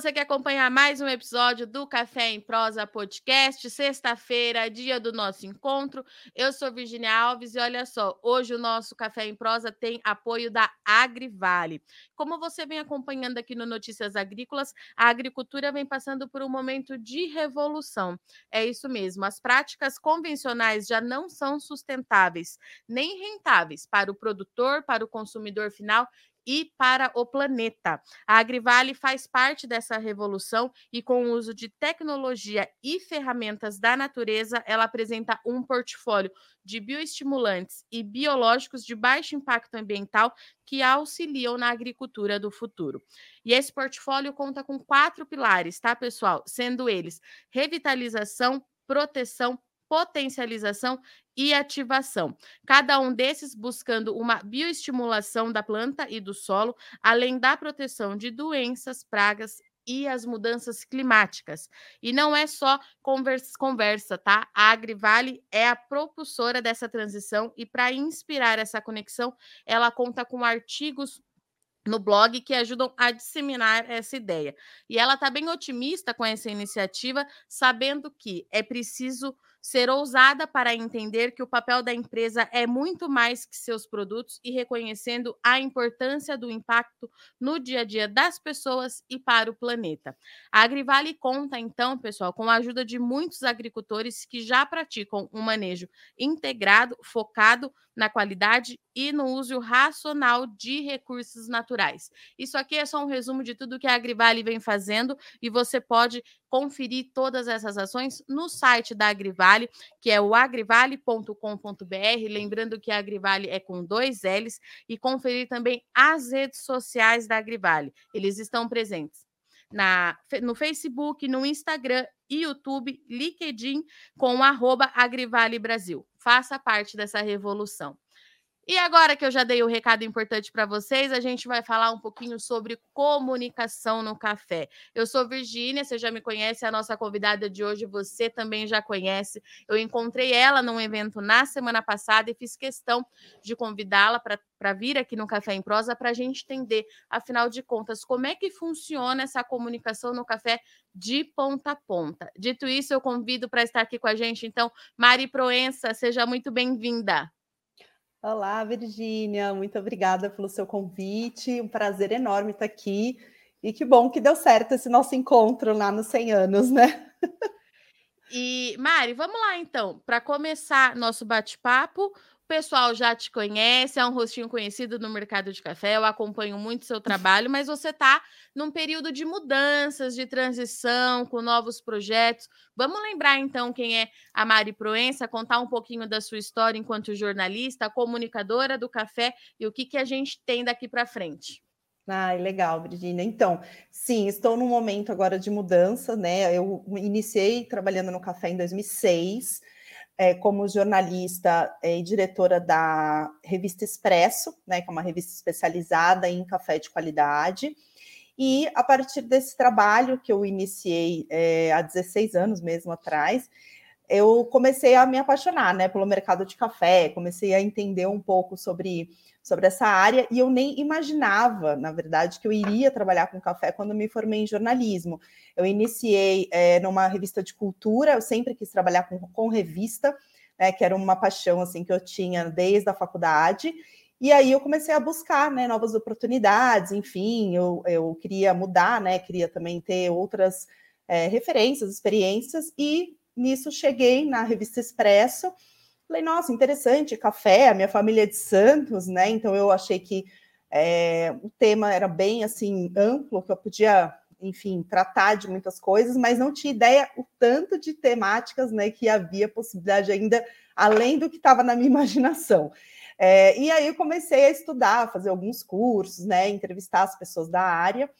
Você que acompanha mais um episódio do Café em Prosa Podcast, sexta-feira, dia do nosso encontro. Eu sou Virginia Alves e olha só, hoje o nosso Café em Prosa tem apoio da Agrivale. Como você vem acompanhando aqui no Notícias Agrícolas, a agricultura vem passando por um momento de revolução. É isso mesmo, as práticas convencionais já não são sustentáveis nem rentáveis para o produtor, para o consumidor final e para o planeta. A Agrivale faz parte dessa revolução e, com o uso de tecnologia e ferramentas da natureza, ela apresenta um portfólio de bioestimulantes e biológicos de baixo impacto ambiental que auxiliam na agricultura do futuro. E esse portfólio conta com quatro pilares, tá, pessoal? Sendo eles revitalização, proteção, potencialização e ativação. Cada um desses buscando uma bioestimulação da planta e do solo, além da proteção de doenças, pragas e as mudanças climáticas. E não é só conversa, conversa tá? A Agrivale é a propulsora dessa transição e para inspirar essa conexão, ela conta com artigos no blog que ajudam a disseminar essa ideia. E ela está bem otimista com essa iniciativa, sabendo que é preciso ser ousada para entender que o papel da empresa é muito mais que seus produtos e reconhecendo a importância do impacto no dia a dia das pessoas e para o planeta. A Agrivale conta, então, pessoal, com a ajuda de muitos agricultores que já praticam um manejo integrado, focado na qualidade e no uso racional de recursos naturais. Isso aqui é só um resumo de tudo que a Agrivale vem fazendo e você pode conferir todas essas ações no site da Agrivale, que é o agrivale.com.br. Lembrando que a Agrivale é com dois L's, e conferir também as redes sociais da Agrivale. Eles estão presentes na, no Facebook, no Instagram, YouTube, LinkedIn, com arroba Agrivale Brasil. Faça parte dessa revolução. E agora que eu já dei o um recado importante para vocês, a gente vai falar um pouquinho sobre comunicação no café. Eu sou Virgínia, você já me conhece, a nossa convidada de hoje você também já conhece. Eu encontrei ela num evento na semana passada e fiz questão de convidá-la para vir aqui no Café em Prosa para a gente entender, afinal de contas, como é que funciona essa comunicação no café de ponta a ponta. Dito isso, eu convido para estar aqui com a gente, então, Mari Proença, seja muito bem-vinda. Olá, Virgínia, muito obrigada pelo seu convite. Um prazer enorme estar aqui. E que bom que deu certo esse nosso encontro lá nos 100 anos, né? E, Mari, vamos lá então, para começar nosso bate-papo pessoal já te conhece, é um rostinho conhecido no mercado de café, eu acompanho muito seu trabalho, mas você está num período de mudanças, de transição, com novos projetos. Vamos lembrar então quem é a Mari Proença, contar um pouquinho da sua história enquanto jornalista, comunicadora do café e o que, que a gente tem daqui para frente. Ah, legal, Virginia. Então, sim, estou num momento agora de mudança, né? Eu iniciei trabalhando no café em 2006 é, como jornalista é, e diretora da revista Expresso, né, que é uma revista especializada em café de qualidade. E a partir desse trabalho que eu iniciei é, há 16 anos mesmo atrás, eu comecei a me apaixonar né, pelo mercado de café, comecei a entender um pouco sobre sobre essa área e eu nem imaginava, na verdade, que eu iria trabalhar com café quando me formei em jornalismo. Eu iniciei é, numa revista de cultura, eu sempre quis trabalhar com, com revista, né, que era uma paixão assim que eu tinha desde a faculdade. E aí eu comecei a buscar né, novas oportunidades, enfim, eu, eu queria mudar, né? Queria também ter outras é, referências, experiências, e nisso cheguei na revista Expresso Falei, nossa, interessante, café, a minha família é de Santos, né? Então eu achei que é, o tema era bem assim amplo, que eu podia, enfim, tratar de muitas coisas, mas não tinha ideia o tanto de temáticas, né, que havia possibilidade ainda além do que estava na minha imaginação. É, e aí eu comecei a estudar, fazer alguns cursos, né, entrevistar as pessoas da área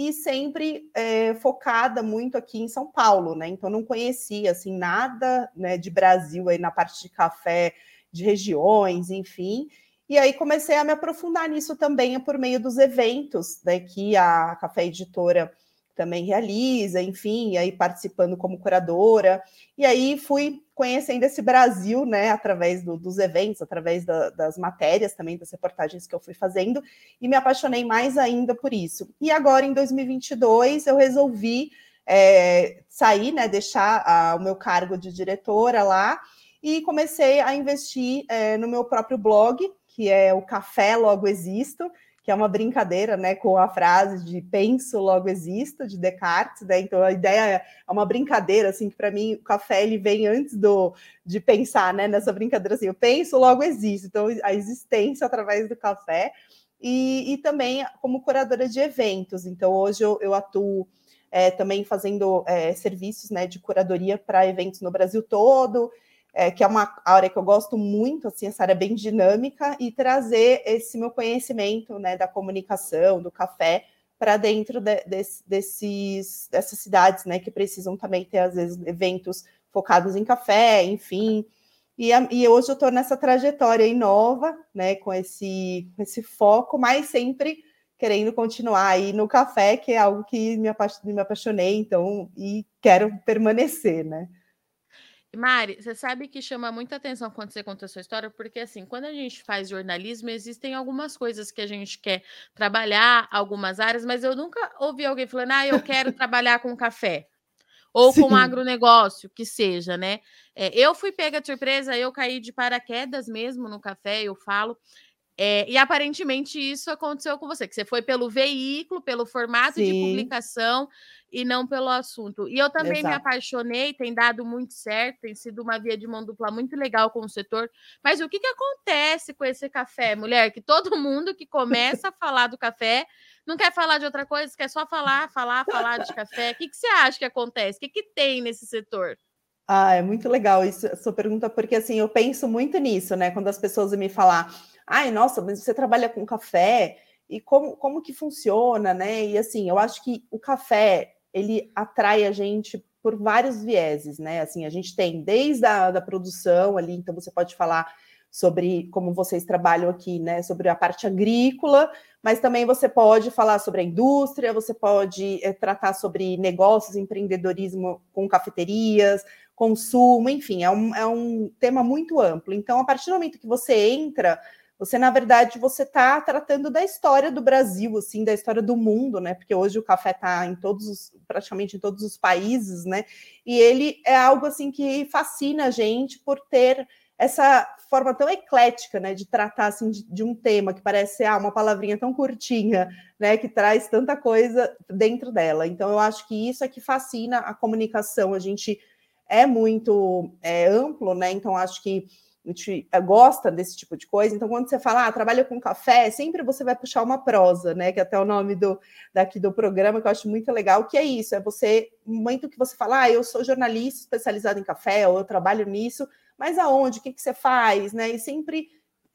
e sempre é, focada muito aqui em São Paulo, né? Então não conhecia assim nada né, de Brasil aí na parte de café, de regiões, enfim. E aí comecei a me aprofundar nisso também por meio dos eventos né, que a Café Editora também realiza, enfim, aí participando como curadora. E aí fui conhecendo esse Brasil, né, através do, dos eventos, através da, das matérias também, das reportagens que eu fui fazendo, e me apaixonei mais ainda por isso. E agora, em 2022, eu resolvi é, sair, né, deixar a, o meu cargo de diretora lá, e comecei a investir é, no meu próprio blog, que é o Café Logo Existo, que é uma brincadeira, né, com a frase de penso, logo existo, de Descartes, né? Então a ideia é uma brincadeira, assim, que para mim o café ele vem antes do de pensar, né, nessa brincadeira assim, eu penso, logo existo. Então a existência através do café e, e também como curadora de eventos. Então hoje eu, eu atuo é, também fazendo é, serviços, né, de curadoria para eventos no Brasil todo é, que é uma área que eu gosto muito, assim, essa área bem dinâmica, e trazer esse meu conhecimento né, da comunicação, do café, para dentro de, de, desses, dessas cidades, né, que precisam também ter, às vezes, eventos focados em café, enfim. E, e hoje eu estou nessa trajetória nova, né, com esse, esse foco, mas sempre querendo continuar aí no café, que é algo que me, me apaixonei, então, e quero permanecer, né? Mari, você sabe que chama muita atenção quando você conta a sua história, porque assim, quando a gente faz jornalismo, existem algumas coisas que a gente quer trabalhar, algumas áreas, mas eu nunca ouvi alguém falando, ah, eu quero trabalhar com café. Ou Sim. com agronegócio, que seja, né? É, eu fui pega de surpresa, eu caí de paraquedas mesmo no café, eu falo. É, e aparentemente isso aconteceu com você, que você foi pelo veículo, pelo formato Sim. de publicação e não pelo assunto. E eu também Exato. me apaixonei, tem dado muito certo, tem sido uma via de mão dupla muito legal com o setor. Mas o que, que acontece com esse café, mulher? Que todo mundo que começa a falar do café não quer falar de outra coisa, quer só falar, falar, falar de café. O que, que você acha que acontece? O que, que tem nesse setor? Ah, é muito legal isso, a sua pergunta, porque assim, eu penso muito nisso, né? Quando as pessoas me falar ai, nossa, mas você trabalha com café e como, como que funciona, né? E assim, eu acho que o café ele atrai a gente por vários vieses, né? Assim, a gente tem desde a da produção ali, então você pode falar sobre como vocês trabalham aqui, né? Sobre a parte agrícola, mas também você pode falar sobre a indústria, você pode é, tratar sobre negócios, empreendedorismo com cafeterias, consumo, enfim, é um, é um tema muito amplo. Então, a partir do momento que você entra você, na verdade, você está tratando da história do Brasil, assim, da história do mundo, né? Porque hoje o café está em todos os, praticamente em todos os países, né? E ele é algo assim que fascina a gente por ter essa forma tão eclética, né, de tratar assim de, de um tema que parece ah, uma palavrinha tão curtinha, né, que traz tanta coisa dentro dela. Então eu acho que isso é que fascina a comunicação. A gente é muito é, amplo, né? Então acho que gente eh, gosta desse tipo de coisa. Então, quando você fala, ah, trabalha com café, sempre você vai puxar uma prosa, né? Que é até o nome do, daqui do programa, que eu acho muito legal, que é isso, é você, momento que você fala, ah, eu sou jornalista especializado em café, ou eu trabalho nisso, mas aonde? O que, que você faz? Né? E sempre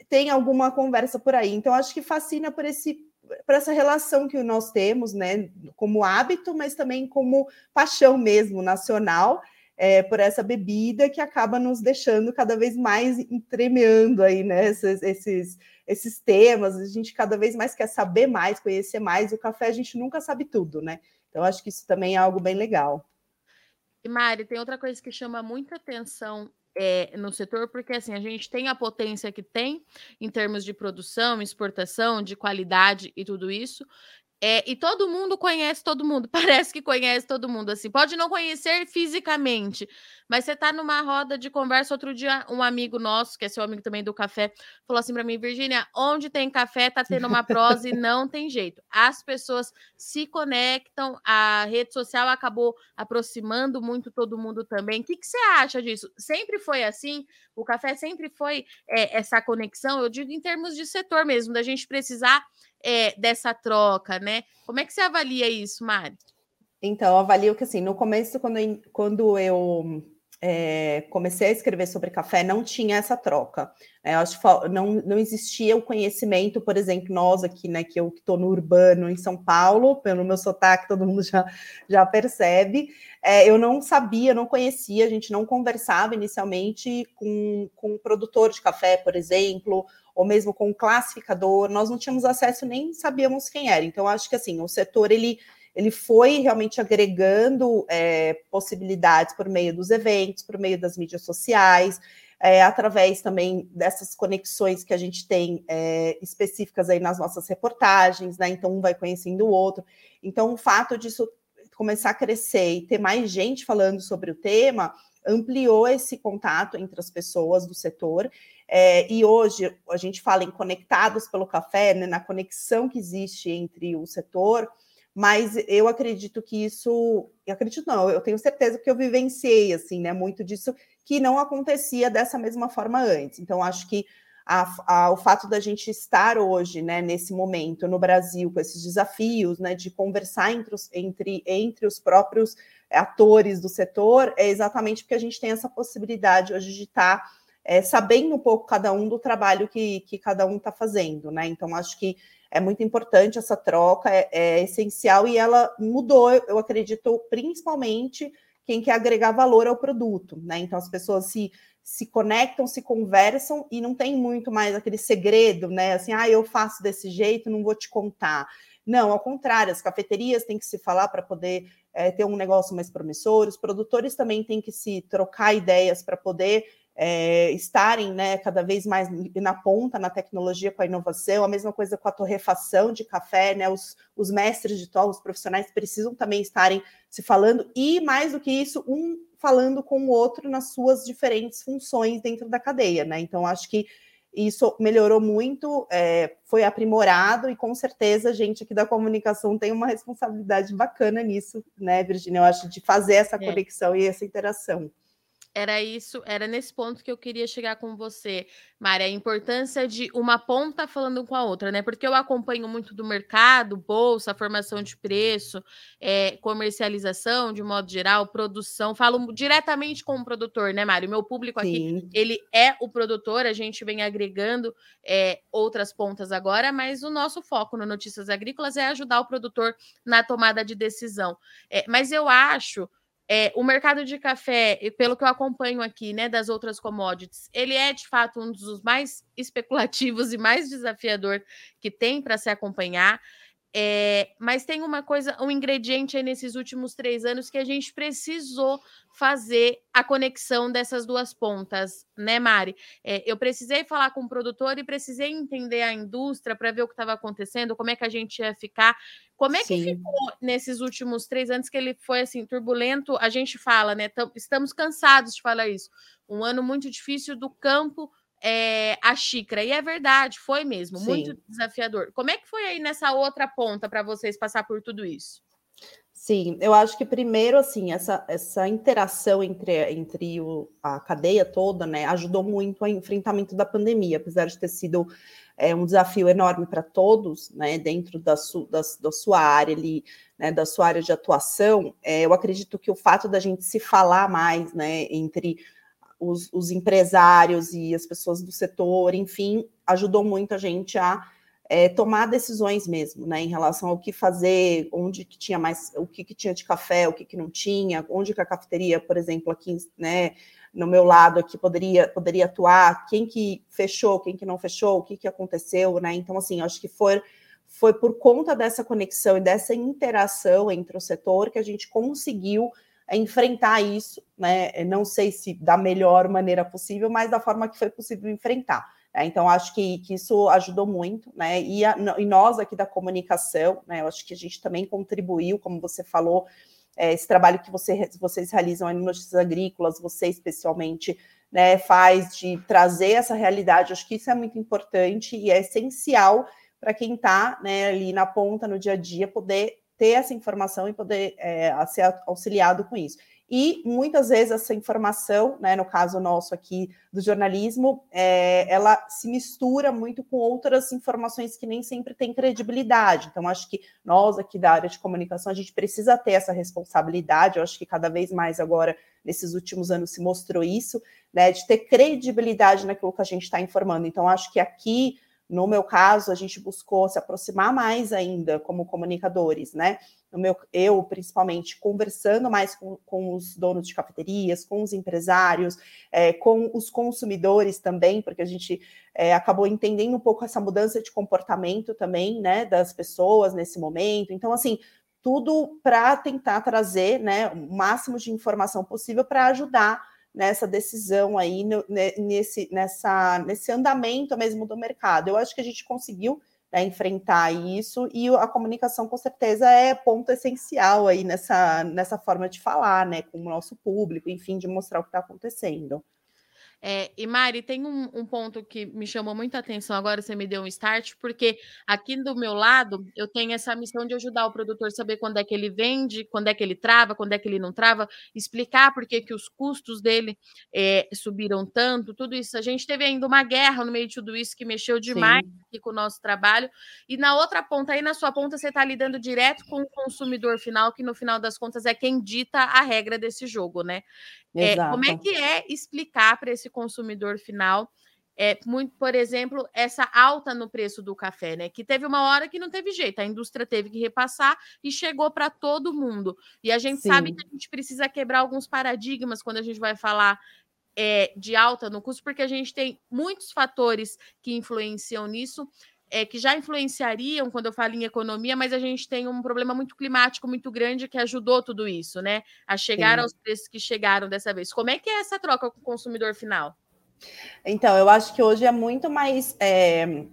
tem alguma conversa por aí. Então, acho que fascina por esse por essa relação que nós temos, né, como hábito, mas também como paixão mesmo nacional é, por essa bebida que acaba nos deixando cada vez mais entremeando aí, né? Esses, esses, esses temas, a gente cada vez mais quer saber mais, conhecer mais. O café a gente nunca sabe tudo, né? Então, acho que isso também é algo bem legal. E Mari, tem outra coisa que chama muita atenção é, no setor, porque assim, a gente tem a potência que tem em termos de produção, exportação, de qualidade e tudo isso, é, e todo mundo conhece todo mundo, parece que conhece todo mundo, assim, pode não conhecer fisicamente, mas você tá numa roda de conversa, outro dia um amigo nosso, que é seu amigo também do café, falou assim para mim, Virgínia, onde tem café tá tendo uma prosa e não tem jeito. As pessoas se conectam, a rede social acabou aproximando muito todo mundo também. O que, que você acha disso? Sempre foi assim? O café sempre foi é, essa conexão, eu digo em termos de setor mesmo, da gente precisar é, dessa troca, né? Como é que você avalia isso, Mari? Então, eu avalio que assim, no começo, quando eu, quando eu é, comecei a escrever sobre café, não tinha essa troca. É, acho que não, não existia o conhecimento, por exemplo, nós aqui, né, que eu estou no urbano em São Paulo, pelo meu sotaque, todo mundo já, já percebe. É, eu não sabia, não conhecia, a gente não conversava inicialmente com, com um produtor de café, por exemplo, ou mesmo com um classificador, nós não tínhamos acesso nem sabíamos quem era. Então, acho que assim, o setor ele ele foi realmente agregando é, possibilidades por meio dos eventos, por meio das mídias sociais, é, através também dessas conexões que a gente tem é, específicas aí nas nossas reportagens, né? Então um vai conhecendo o outro. Então o fato disso começar a crescer e ter mais gente falando sobre o tema ampliou esse contato entre as pessoas do setor. É, e hoje a gente fala em conectados pelo café, né, na conexão que existe entre o setor, mas eu acredito que isso, eu acredito não, eu tenho certeza que eu vivenciei assim, né, muito disso que não acontecia dessa mesma forma antes. Então acho que a, a, o fato da gente estar hoje, né, nesse momento no Brasil com esses desafios, né, de conversar entre os, entre, entre os próprios atores do setor, é exatamente porque a gente tem essa possibilidade hoje de estar é, sabendo um pouco cada um do trabalho que, que cada um está fazendo, né? Então acho que é muito importante essa troca, é, é essencial e ela mudou, eu acredito, principalmente quem quer agregar valor ao produto, né? Então as pessoas se se conectam, se conversam e não tem muito mais aquele segredo, né? Assim, ah, eu faço desse jeito, não vou te contar. Não, ao contrário, as cafeterias têm que se falar para poder é, ter um negócio mais promissor, os produtores também têm que se trocar ideias para poder é, estarem né, cada vez mais na ponta na tecnologia com a inovação, a mesma coisa com a torrefação de café, né? Os, os mestres de torre, os profissionais precisam também estarem se falando, e mais do que isso, um falando com o outro nas suas diferentes funções dentro da cadeia, né? Então, acho que isso melhorou muito, é, foi aprimorado, e com certeza a gente aqui da comunicação tem uma responsabilidade bacana nisso, né, Virginia? Eu acho de fazer essa é. conexão e essa interação. Era isso, era nesse ponto que eu queria chegar com você, Mari, a importância de uma ponta falando com a outra, né? Porque eu acompanho muito do mercado, bolsa, formação de preço, é, comercialização, de modo geral, produção. Falo diretamente com o produtor, né, Mário? Meu público aqui, Sim. ele é o produtor, a gente vem agregando é, outras pontas agora, mas o nosso foco no Notícias Agrícolas é ajudar o produtor na tomada de decisão. É, mas eu acho é, o mercado de café, pelo que eu acompanho aqui, né, das outras commodities, ele é de fato um dos mais especulativos e mais desafiador que tem para se acompanhar. É, mas tem uma coisa, um ingrediente aí nesses últimos três anos que a gente precisou fazer a conexão dessas duas pontas, né, Mari? É, eu precisei falar com o produtor e precisei entender a indústria para ver o que estava acontecendo, como é que a gente ia ficar. Como é que Sim. ficou nesses últimos três anos que ele foi assim turbulento? A gente fala, né? Estamos cansados de falar isso. Um ano muito difícil do campo é, a xícara. E é verdade, foi mesmo, Sim. muito desafiador. Como é que foi aí nessa outra ponta para vocês passar por tudo isso? Sim, eu acho que primeiro, assim, essa, essa interação entre, entre o, a cadeia toda, né, ajudou muito ao enfrentamento da pandemia, apesar de ter sido é, um desafio enorme para todos, né, dentro da, su, da, da sua área ali, né, da sua área de atuação, é, eu acredito que o fato da gente se falar mais, né, entre os, os, empresários e as pessoas do setor, enfim, ajudou muito a gente a é, tomar decisões mesmo, né, em relação ao que fazer, onde que tinha mais, o que, que tinha de café, o que, que não tinha, onde que a cafeteria, por exemplo, aqui, né, no meu lado aqui poderia poderia atuar, quem que fechou, quem que não fechou, o que que aconteceu, né? Então, assim, acho que foi foi por conta dessa conexão e dessa interação entre o setor que a gente conseguiu enfrentar isso, né? Não sei se da melhor maneira possível, mas da forma que foi possível enfrentar. Né? Então, acho que, que, isso ajudou muito, né? E, a, e, nós aqui da comunicação, né? Eu acho que a gente também contribuiu, como você falou, é, esse trabalho que você, vocês realizam no Notícias Agrícolas, você especialmente, né, faz de trazer essa realidade. Acho que isso é muito importante e é essencial para quem está né, ali na ponta, no dia a dia, poder ter essa informação e poder é, ser auxiliado com isso. E muitas vezes essa informação, né, no caso nosso aqui do jornalismo, é, ela se mistura muito com outras informações que nem sempre têm credibilidade. Então, acho que nós aqui da área de comunicação, a gente precisa ter essa responsabilidade. Eu acho que cada vez mais agora, nesses últimos anos, se mostrou isso, né, de ter credibilidade naquilo que a gente está informando. Então, acho que aqui no meu caso, a gente buscou se aproximar mais ainda como comunicadores, né? No meu, eu, principalmente, conversando mais com, com os donos de cafeterias, com os empresários, é, com os consumidores também, porque a gente é, acabou entendendo um pouco essa mudança de comportamento também, né, das pessoas nesse momento. Então, assim, tudo para tentar trazer né, o máximo de informação possível para ajudar nessa decisão aí, no, nesse, nessa, nesse andamento mesmo do mercado. Eu acho que a gente conseguiu né, enfrentar isso, e a comunicação com certeza é ponto essencial aí nessa, nessa forma de falar, né, com o nosso público, enfim, de mostrar o que está acontecendo. É, e Mari, tem um, um, ponto que me chamou muita atenção agora, você me deu um start, porque aqui do meu lado eu tenho essa missão de ajudar o produtor a saber quando é que ele vende, quando é que ele trava, quando é que ele não trava, explicar por que, que os custos dele é, subiram tanto, tudo isso. A gente teve ainda uma guerra no meio de tudo isso que mexeu demais aqui com o nosso trabalho. E na outra ponta, aí na sua ponta, você está lidando direto com o consumidor final, que no final das contas é quem dita a regra desse jogo, né? É, como é que é explicar para esse consumidor final, é, muito, por exemplo, essa alta no preço do café, né? Que teve uma hora que não teve jeito, a indústria teve que repassar e chegou para todo mundo. E a gente Sim. sabe que a gente precisa quebrar alguns paradigmas quando a gente vai falar é, de alta no custo, porque a gente tem muitos fatores que influenciam nisso é, que já influenciariam quando eu falo em economia, mas a gente tem um problema muito climático muito grande que ajudou tudo isso, né? A chegar Sim. aos preços que chegaram dessa vez. Como é que é essa troca com o consumidor final? Então, eu acho que hoje é muito mais é,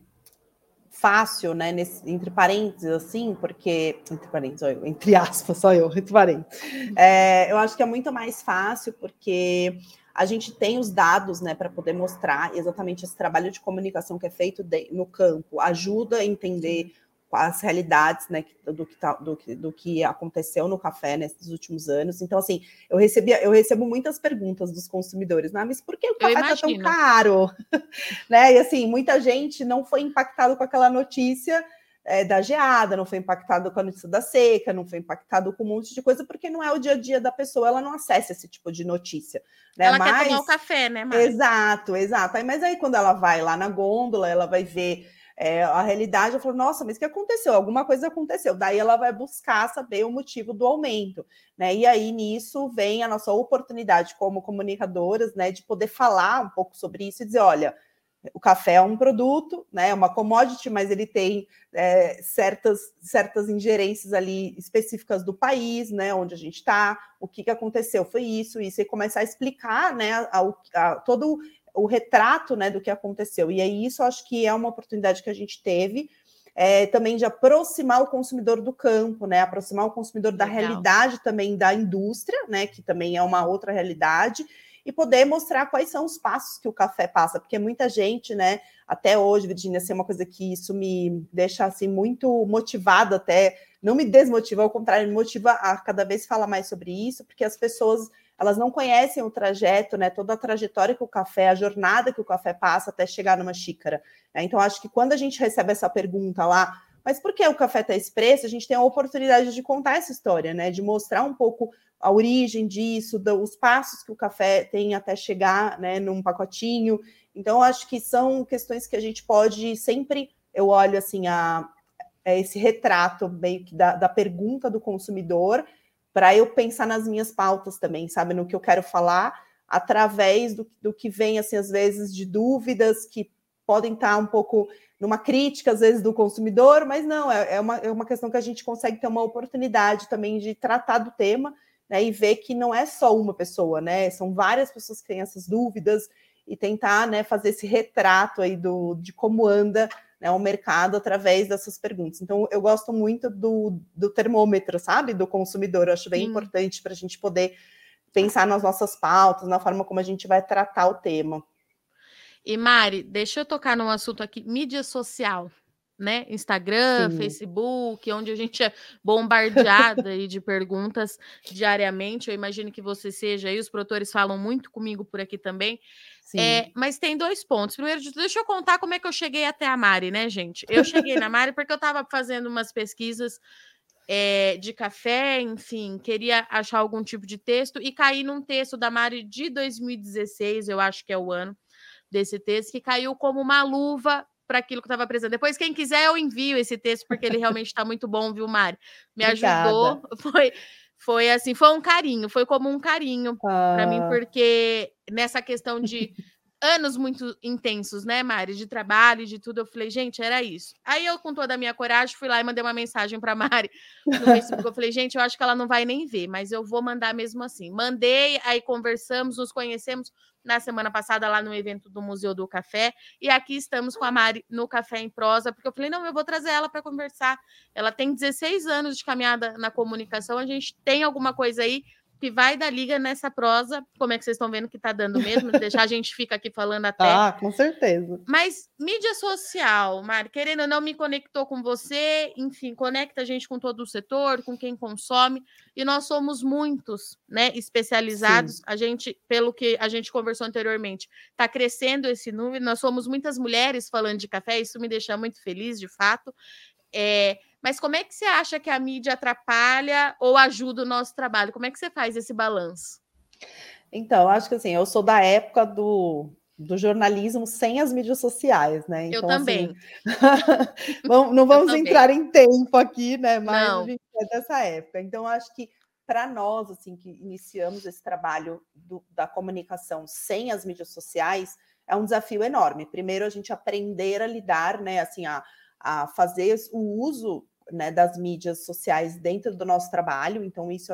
fácil, né? Nesse, entre parênteses, assim, porque. Entre parênteses, eu, entre aspas, só eu, entre parênteses. É, eu acho que é muito mais fácil porque a gente tem os dados né, para poder mostrar exatamente esse trabalho de comunicação que é feito de, no campo, ajuda a entender as realidades né, do, que tá, do, que, do que aconteceu no café nesses últimos anos. Então, assim, eu, recebia, eu recebo muitas perguntas dos consumidores, né? Mas por que o café está tão caro? né? E assim, muita gente não foi impactado com aquela notícia é, da geada, não foi impactado com a notícia da seca, não foi impactado com um monte de coisa, porque não é o dia a dia da pessoa, ela não acessa esse tipo de notícia. Né? Ela mas... quer tomar o café, né, Mari? Exato, exato. Aí, mas aí quando ela vai lá na gôndola, ela vai ver é, a realidade, eu falo, nossa, mas o que aconteceu? Alguma coisa aconteceu. Daí ela vai buscar saber o motivo do aumento, né? E aí nisso vem a nossa oportunidade como comunicadoras, né, de poder falar um pouco sobre isso e dizer, olha, o café é um produto, né, é uma commodity, mas ele tem é, certas, certas ingerências ali específicas do país, né, onde a gente está, o que, que aconteceu foi isso, isso, e começar a explicar, né, a, a, todo o retrato, né, do que aconteceu. E aí isso acho que é uma oportunidade que a gente teve, é, também de aproximar o consumidor do campo, né, aproximar o consumidor da Legal. realidade também da indústria, né, que também é uma outra realidade, e poder mostrar quais são os passos que o café passa, porque muita gente, né, até hoje, Virginia, assim, é uma coisa que isso me deixa assim muito motivada até, não me desmotiva, ao contrário, me motiva a cada vez falar mais sobre isso, porque as pessoas elas não conhecem o trajeto, né, toda a trajetória que o café, a jornada que o café passa até chegar numa xícara. Né? Então, acho que quando a gente recebe essa pergunta lá, mas por que o café está preço? A gente tem a oportunidade de contar essa história, né? De mostrar um pouco a origem disso, os passos que o café tem até chegar né, num pacotinho. Então, acho que são questões que a gente pode sempre, eu olho assim, a, a esse retrato meio que da, da pergunta do consumidor, para eu pensar nas minhas pautas também, sabe, no que eu quero falar, através do, do que vem, assim, às vezes, de dúvidas que podem estar um pouco numa crítica, às vezes, do consumidor, mas não, é, é, uma, é uma questão que a gente consegue ter uma oportunidade também de tratar do tema né, e ver que não é só uma pessoa, né? São várias pessoas que têm essas dúvidas e tentar né, fazer esse retrato aí do, de como anda né, o mercado através dessas perguntas. Então, eu gosto muito do, do termômetro, sabe? Do consumidor. Eu acho bem Sim. importante para a gente poder pensar nas nossas pautas, na forma como a gente vai tratar o tema. E Mari, deixa eu tocar num assunto aqui, mídia social né? Instagram, Sim. Facebook, onde a gente é bombardeada aí de perguntas diariamente. Eu imagino que você seja aí, os produtores falam muito comigo por aqui também. É, mas tem dois pontos. Primeiro de tudo, deixa eu contar como é que eu cheguei até a Mari, né, gente? Eu cheguei na Mari porque eu estava fazendo umas pesquisas é, de café, enfim, queria achar algum tipo de texto e caí num texto da Mari de 2016, eu acho que é o ano desse texto, que caiu como uma luva para aquilo que estava apresentando. Depois, quem quiser, eu envio esse texto, porque ele realmente está muito bom, viu, Mari? Me Obrigada. ajudou. Foi, foi assim, foi um carinho, foi como um carinho ah. para mim, porque nessa questão de anos muito intensos, né, Mari, de trabalho, de tudo. Eu falei, gente, era isso. Aí eu, com toda a minha coragem, fui lá e mandei uma mensagem para Mari no Facebook. Eu falei, gente, eu acho que ela não vai nem ver, mas eu vou mandar mesmo assim. Mandei, aí conversamos, nos conhecemos na semana passada lá no evento do Museu do Café. E aqui estamos com a Mari no Café em Prosa, porque eu falei, não, eu vou trazer ela para conversar. Ela tem 16 anos de caminhada na comunicação, a gente tem alguma coisa aí que vai dar liga nessa prosa, como é que vocês estão vendo que está dando mesmo, deixar a gente fica aqui falando até. Ah, com certeza. Mas mídia social, Mari, querendo ou não, me conectou com você, enfim, conecta a gente com todo o setor, com quem consome, e nós somos muitos, né, especializados. Sim. A gente, pelo que a gente conversou anteriormente, está crescendo esse número, nós somos muitas mulheres falando de café, isso me deixa muito feliz, de fato. É, mas como é que você acha que a mídia atrapalha ou ajuda o nosso trabalho? Como é que você faz esse balanço? Então, acho que assim, eu sou da época do, do jornalismo sem as mídias sociais, né? Então, eu também. Assim, não vamos entrar em tempo aqui, né? Mas não. a gente é dessa época. Então, acho que para nós, assim, que iniciamos esse trabalho do, da comunicação sem as mídias sociais, é um desafio enorme. Primeiro, a gente aprender a lidar, né? Assim, a, a fazer o uso né, das mídias sociais dentro do nosso trabalho. Então, isso,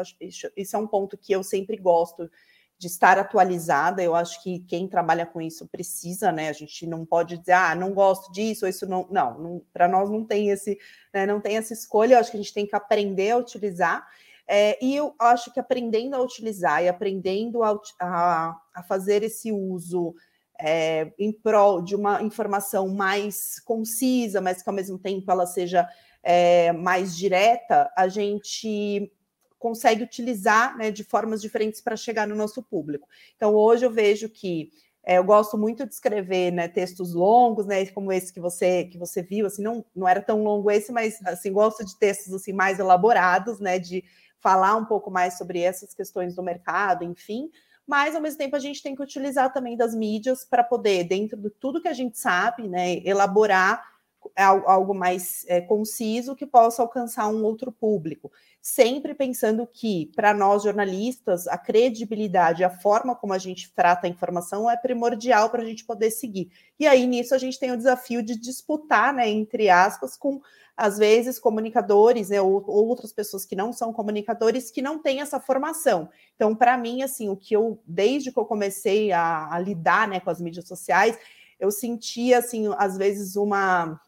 isso é um ponto que eu sempre gosto de estar atualizada. Eu acho que quem trabalha com isso precisa, né? A gente não pode dizer, ah, não gosto disso, ou isso não. Não, não para nós não tem esse, né, não tem essa escolha. Eu acho que a gente tem que aprender a utilizar. É, e eu acho que aprendendo a utilizar e aprendendo a, a, a fazer esse uso é, em prol de uma informação mais concisa, mas que ao mesmo tempo ela seja é, mais direta, a gente consegue utilizar né, de formas diferentes para chegar no nosso público. Então, hoje eu vejo que é, eu gosto muito de escrever né, textos longos, né, como esse que você que você viu, assim, não, não era tão longo esse, mas assim, gosto de textos assim mais elaborados, né, de falar um pouco mais sobre essas questões do mercado, enfim. Mas ao mesmo tempo a gente tem que utilizar também das mídias para poder, dentro de tudo que a gente sabe, né, elaborar algo mais é, conciso que possa alcançar um outro público. Sempre pensando que, para nós jornalistas, a credibilidade, a forma como a gente trata a informação é primordial para a gente poder seguir. E aí, nisso, a gente tem o desafio de disputar, né, entre aspas, com, às vezes, comunicadores, né, ou, ou outras pessoas que não são comunicadores, que não têm essa formação. Então, para mim, assim, o que eu, desde que eu comecei a, a lidar né, com as mídias sociais, eu sentia, assim, às vezes, uma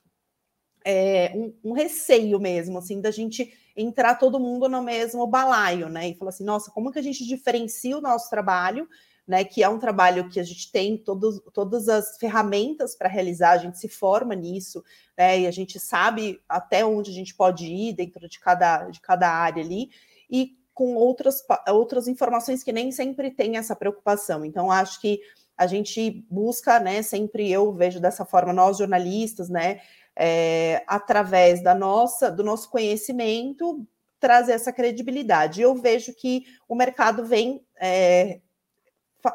é, um, um, receio mesmo, assim, da gente entrar todo mundo no mesmo balaio, né? E falar assim, nossa, como que a gente diferencia o nosso trabalho, né? Que é um trabalho que a gente tem todos, todas as ferramentas para realizar, a gente se forma nisso, né? E a gente sabe até onde a gente pode ir dentro de cada, de cada área ali, e com outras, outras informações que nem sempre tem essa preocupação. Então, acho que a gente busca, né? Sempre eu vejo dessa forma, nós jornalistas, né? é, através da nossa, do nosso conhecimento, trazer essa credibilidade. Eu vejo que o mercado vem é,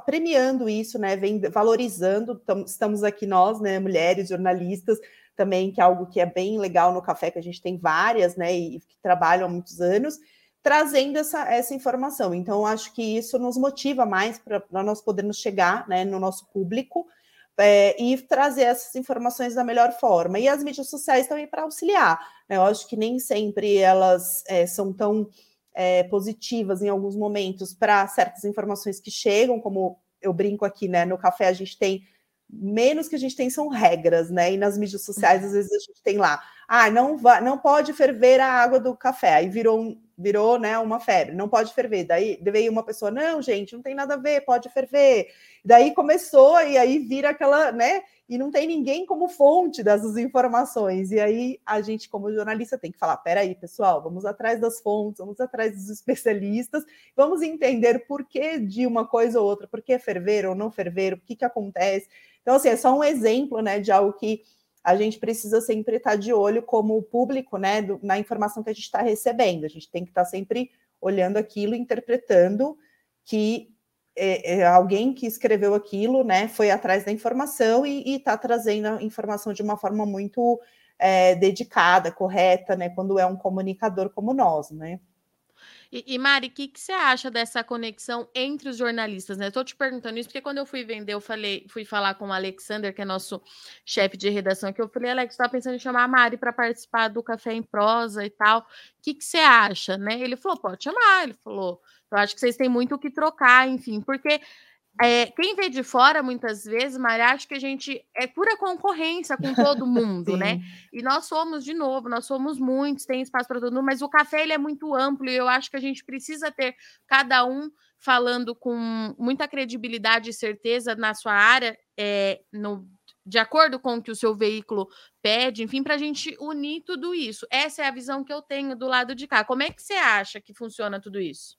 premiando isso, né? Vem valorizando. Estamos aqui nós, né, mulheres jornalistas, também que é algo que é bem legal no café, que a gente tem várias, né, e que trabalham há muitos anos, trazendo essa, essa informação. Então, acho que isso nos motiva mais para nós podermos chegar né, no nosso público é, e trazer essas informações da melhor forma. E as mídias sociais também para auxiliar. Né? Eu acho que nem sempre elas é, são tão é, positivas em alguns momentos para certas informações que chegam, como eu brinco aqui, né? No café a gente tem menos que a gente tem são regras, né? E nas mídias sociais, às vezes, a gente tem lá, ah, não, vai, não pode ferver a água do café. Aí virou um, virou né, uma febre, não pode ferver. Daí veio uma pessoa, não, gente, não tem nada a ver, pode ferver. Daí começou, e aí vira aquela, né? E não tem ninguém como fonte dessas informações. E aí a gente, como jornalista, tem que falar: peraí, pessoal, vamos atrás das fontes, vamos atrás dos especialistas, vamos entender por que de uma coisa ou outra, por que ferver ou não ferver, o que, que acontece. Então, assim, é só um exemplo né, de algo que a gente precisa sempre estar de olho como público, né, do, na informação que a gente está recebendo. A gente tem que estar sempre olhando aquilo, interpretando que é, é, alguém que escreveu aquilo, né, foi atrás da informação e está trazendo a informação de uma forma muito é, dedicada, correta, né, quando é um comunicador como nós, né. E, e Mari, o que, que você acha dessa conexão entre os jornalistas? Né? Estou te perguntando isso porque quando eu fui vender, eu falei, fui falar com o Alexander, que é nosso chefe de redação, que eu falei, Alex, estava pensando em chamar a Mari para participar do Café em Prosa e tal. O que, que você acha? Né? Ele falou, pode chamar. Ele falou, eu acho que vocês têm muito o que trocar, enfim, porque é, quem vê de fora, muitas vezes, Maria, acha que a gente é pura concorrência com todo mundo, né? E nós somos, de novo, nós somos muitos, tem espaço para todo mundo, mas o café ele é muito amplo e eu acho que a gente precisa ter cada um falando com muita credibilidade e certeza na sua área, é, no, de acordo com o que o seu veículo pede, enfim, para a gente unir tudo isso. Essa é a visão que eu tenho do lado de cá. Como é que você acha que funciona tudo isso?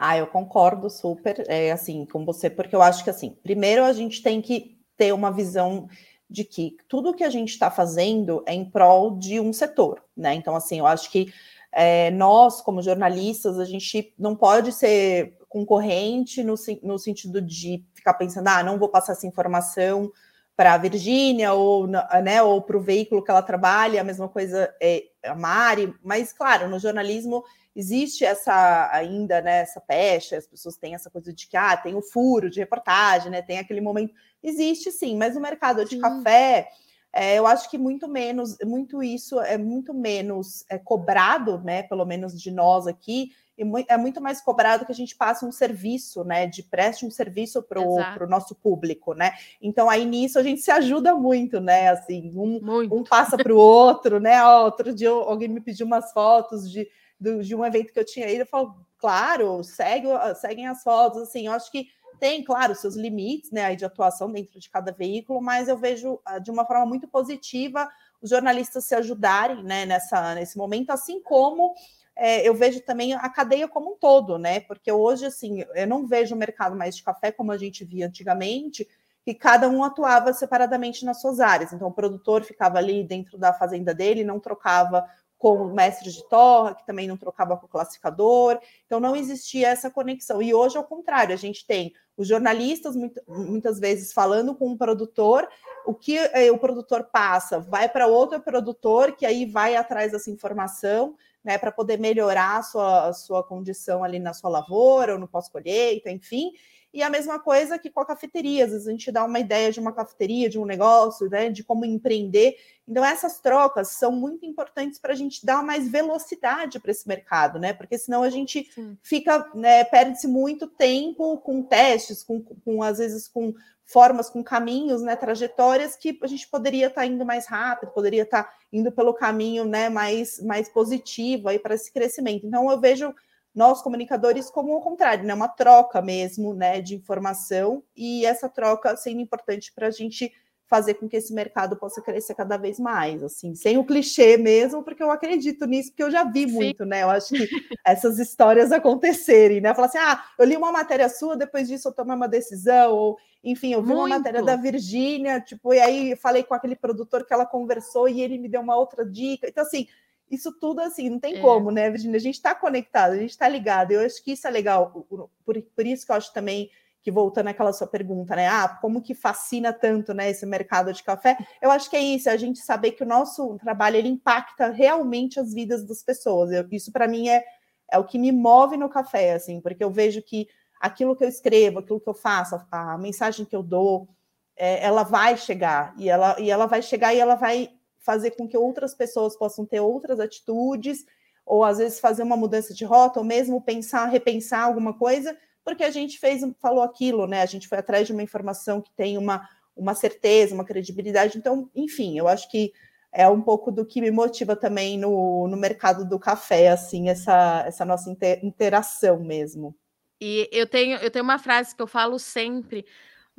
Ah, eu concordo super, é, assim, com você, porque eu acho que, assim, primeiro a gente tem que ter uma visão de que tudo que a gente está fazendo é em prol de um setor, né? Então, assim, eu acho que é, nós, como jornalistas, a gente não pode ser concorrente no, no sentido de ficar pensando, ah, não vou passar essa informação para a Virgínia ou, né, ou para o veículo que ela trabalha, a mesma coisa é a Mari, mas claro, no jornalismo existe essa ainda, né, essa pecha, as pessoas têm essa coisa de que ah, tem o furo de reportagem, né? Tem aquele momento. Existe sim, mas o mercado de sim. café, é, eu acho que muito menos, muito isso é muito menos é, cobrado, né? Pelo menos de nós aqui, e é muito mais cobrado que a gente passe um serviço, né? De preste um serviço para o nosso público, né? Então aí nisso a gente se ajuda muito, né? Assim, um, um passa para o outro, né? Outro dia alguém me pediu umas fotos de do, de um evento que eu tinha ido, eu falo, claro, segue, seguem as fotos, assim, eu acho que tem, claro, seus limites, né, de atuação dentro de cada veículo, mas eu vejo ah, de uma forma muito positiva os jornalistas se ajudarem, né, nessa, nesse momento, assim como é, eu vejo também a cadeia como um todo, né, porque hoje, assim, eu não vejo o mercado mais de café como a gente via antigamente, que cada um atuava separadamente nas suas áreas. Então, o produtor ficava ali dentro da fazenda dele, não trocava com o mestre de torra, que também não trocava com o classificador, então não existia essa conexão. E hoje, ao contrário, a gente tem os jornalistas muitas vezes falando com um produtor, o que eh, o produtor passa vai para outro produtor, que aí vai atrás dessa informação, né, para poder melhorar a sua, a sua condição ali na sua lavoura ou no pós-colheita, enfim. E a mesma coisa que com a cafeteria, às vezes a gente dá uma ideia de uma cafeteria, de um negócio, né, de como empreender. Então, essas trocas são muito importantes para a gente dar mais velocidade para esse mercado, né? Porque senão a gente Sim. fica, né, perde-se muito tempo com testes, com, com às vezes com formas, com caminhos, né, trajetórias que a gente poderia estar tá indo mais rápido, poderia estar tá indo pelo caminho né, mais, mais positivo aí para esse crescimento. Então, eu vejo nós comunicadores como o contrário, né? Uma troca mesmo, né, de informação e essa troca sendo importante para a gente fazer com que esse mercado possa crescer cada vez mais, assim, sem o clichê mesmo, porque eu acredito nisso, porque eu já vi Sim. muito, né? Eu acho que essas histórias acontecerem, né? Falar assim, ah, eu li uma matéria sua, depois disso eu tomei uma decisão, ou enfim, eu vi muito. uma matéria da Virgínia, tipo, e aí falei com aquele produtor que ela conversou e ele me deu uma outra dica. Então, assim, isso tudo assim, não tem é. como, né, Virginia? A gente está conectado, a gente está ligado. Eu acho que isso é legal. Por, por isso que eu acho também que voltando àquela sua pergunta, né? Ah, como que fascina tanto, né, esse mercado de café? Eu acho que é isso, é a gente saber que o nosso trabalho ele impacta realmente as vidas das pessoas. Eu, isso para mim é, é o que me move no café, assim, porque eu vejo que aquilo que eu escrevo, aquilo que eu faço, a, a mensagem que eu dou, é, ela vai chegar e ela, e ela vai chegar e ela vai fazer com que outras pessoas possam ter outras atitudes, ou às vezes fazer uma mudança de rota, ou mesmo pensar, repensar alguma coisa, porque a gente fez, falou aquilo, né? A gente foi atrás de uma informação que tem uma, uma certeza, uma credibilidade. Então, enfim, eu acho que é um pouco do que me motiva também no, no mercado do café, assim, essa, essa nossa interação mesmo. E eu tenho, eu tenho uma frase que eu falo sempre,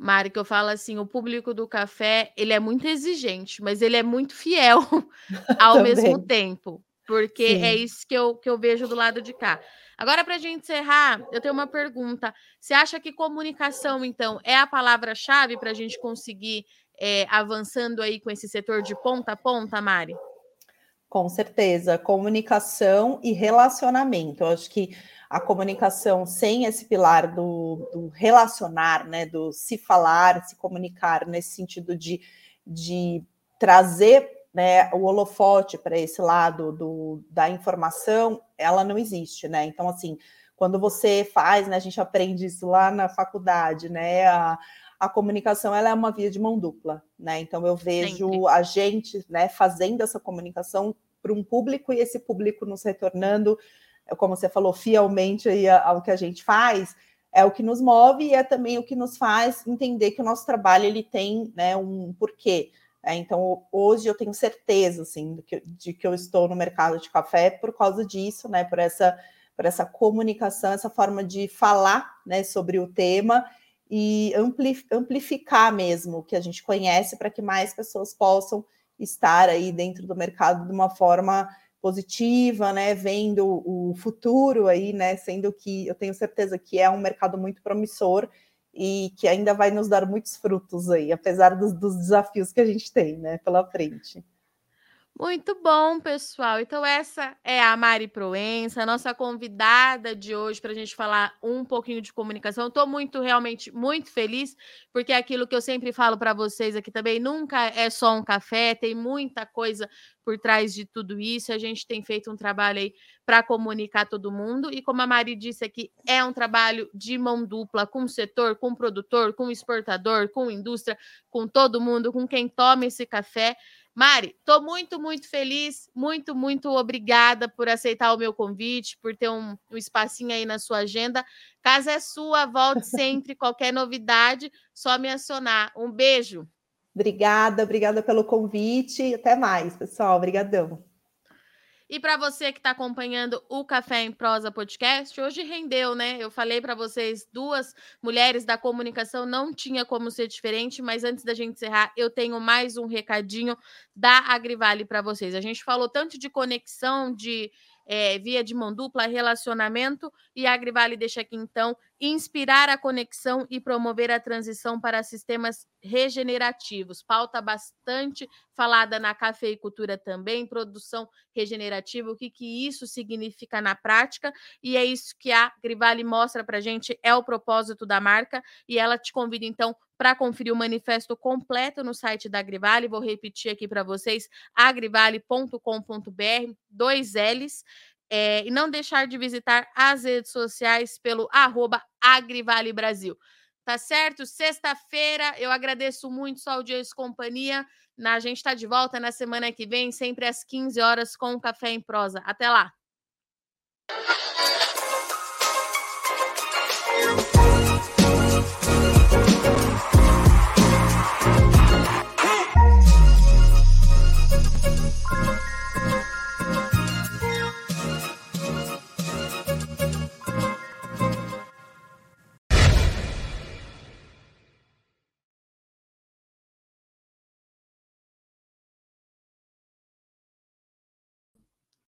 Mari, que eu falo assim, o público do café, ele é muito exigente, mas ele é muito fiel ao mesmo tempo, porque é Sim. é isso que eu, que eu vejo do lado de cá. Agora, para a gente encerrar, eu tenho uma pergunta. Você acha que comunicação, então, é a palavra-chave para a gente conseguir é, avançando aí com esse setor de ponta a ponta, Mari? Com certeza, comunicação e relacionamento. Eu acho que a comunicação sem esse pilar do, do, relacionar, né, do se falar, se comunicar, nesse sentido de, de trazer né, o holofote para esse lado do, da informação, ela não existe, né? Então, assim, quando você faz, né, a gente aprende isso lá na faculdade, né? A, a comunicação ela é uma via de mão dupla, né? Então eu vejo Sempre. a gente, né, fazendo essa comunicação para um público e esse público nos retornando, como você falou, fielmente aí ao que a gente faz, é o que nos move e é também o que nos faz entender que o nosso trabalho ele tem, né, um porquê. É, então, hoje eu tenho certeza, assim, de que, de que eu estou no mercado de café por causa disso, né, por essa, por essa comunicação, essa forma de falar, né, sobre o tema e amplificar mesmo o que a gente conhece para que mais pessoas possam estar aí dentro do mercado de uma forma positiva, né, vendo o futuro aí, né, sendo que eu tenho certeza que é um mercado muito promissor e que ainda vai nos dar muitos frutos aí, apesar dos, dos desafios que a gente tem, né, pela frente. Muito bom, pessoal. Então, essa é a Mari Proença, nossa convidada de hoje, para a gente falar um pouquinho de comunicação. Estou muito, realmente, muito feliz, porque é aquilo que eu sempre falo para vocês aqui também: nunca é só um café, tem muita coisa por trás de tudo isso. A gente tem feito um trabalho aí para comunicar todo mundo. E como a Mari disse aqui, é um trabalho de mão dupla com o setor, com o produtor, com o exportador, com a indústria, com todo mundo, com quem toma esse café. Mari, estou muito, muito feliz, muito, muito obrigada por aceitar o meu convite, por ter um, um espacinho aí na sua agenda. Casa é sua, volte sempre. Qualquer novidade, só me acionar. Um beijo. Obrigada, obrigada pelo convite. Até mais, pessoal. Obrigadão. E para você que está acompanhando o Café em Prosa Podcast, hoje rendeu, né? Eu falei para vocês, duas mulheres da comunicação não tinha como ser diferente, mas antes da gente encerrar, eu tenho mais um recadinho da Agrivale para vocês. A gente falou tanto de conexão, de é, via de mão dupla, relacionamento, e a Agrivale deixa aqui então inspirar a conexão e promover a transição para sistemas regenerativos. Pauta bastante falada na cafeicultura também, produção regenerativa, o que, que isso significa na prática, e é isso que a Agrivale mostra para gente, é o propósito da marca, e ela te convida então para conferir o manifesto completo no site da Agrivale. Vou repetir aqui para vocês: agrivale.com.br, dois L's. É, e não deixar de visitar as redes sociais pelo arroba Agrivale Brasil. Tá certo? Sexta-feira, eu agradeço muito sua audiência e companhia. A gente está de volta na semana que vem, sempre às 15 horas, com o Café em Prosa. Até lá!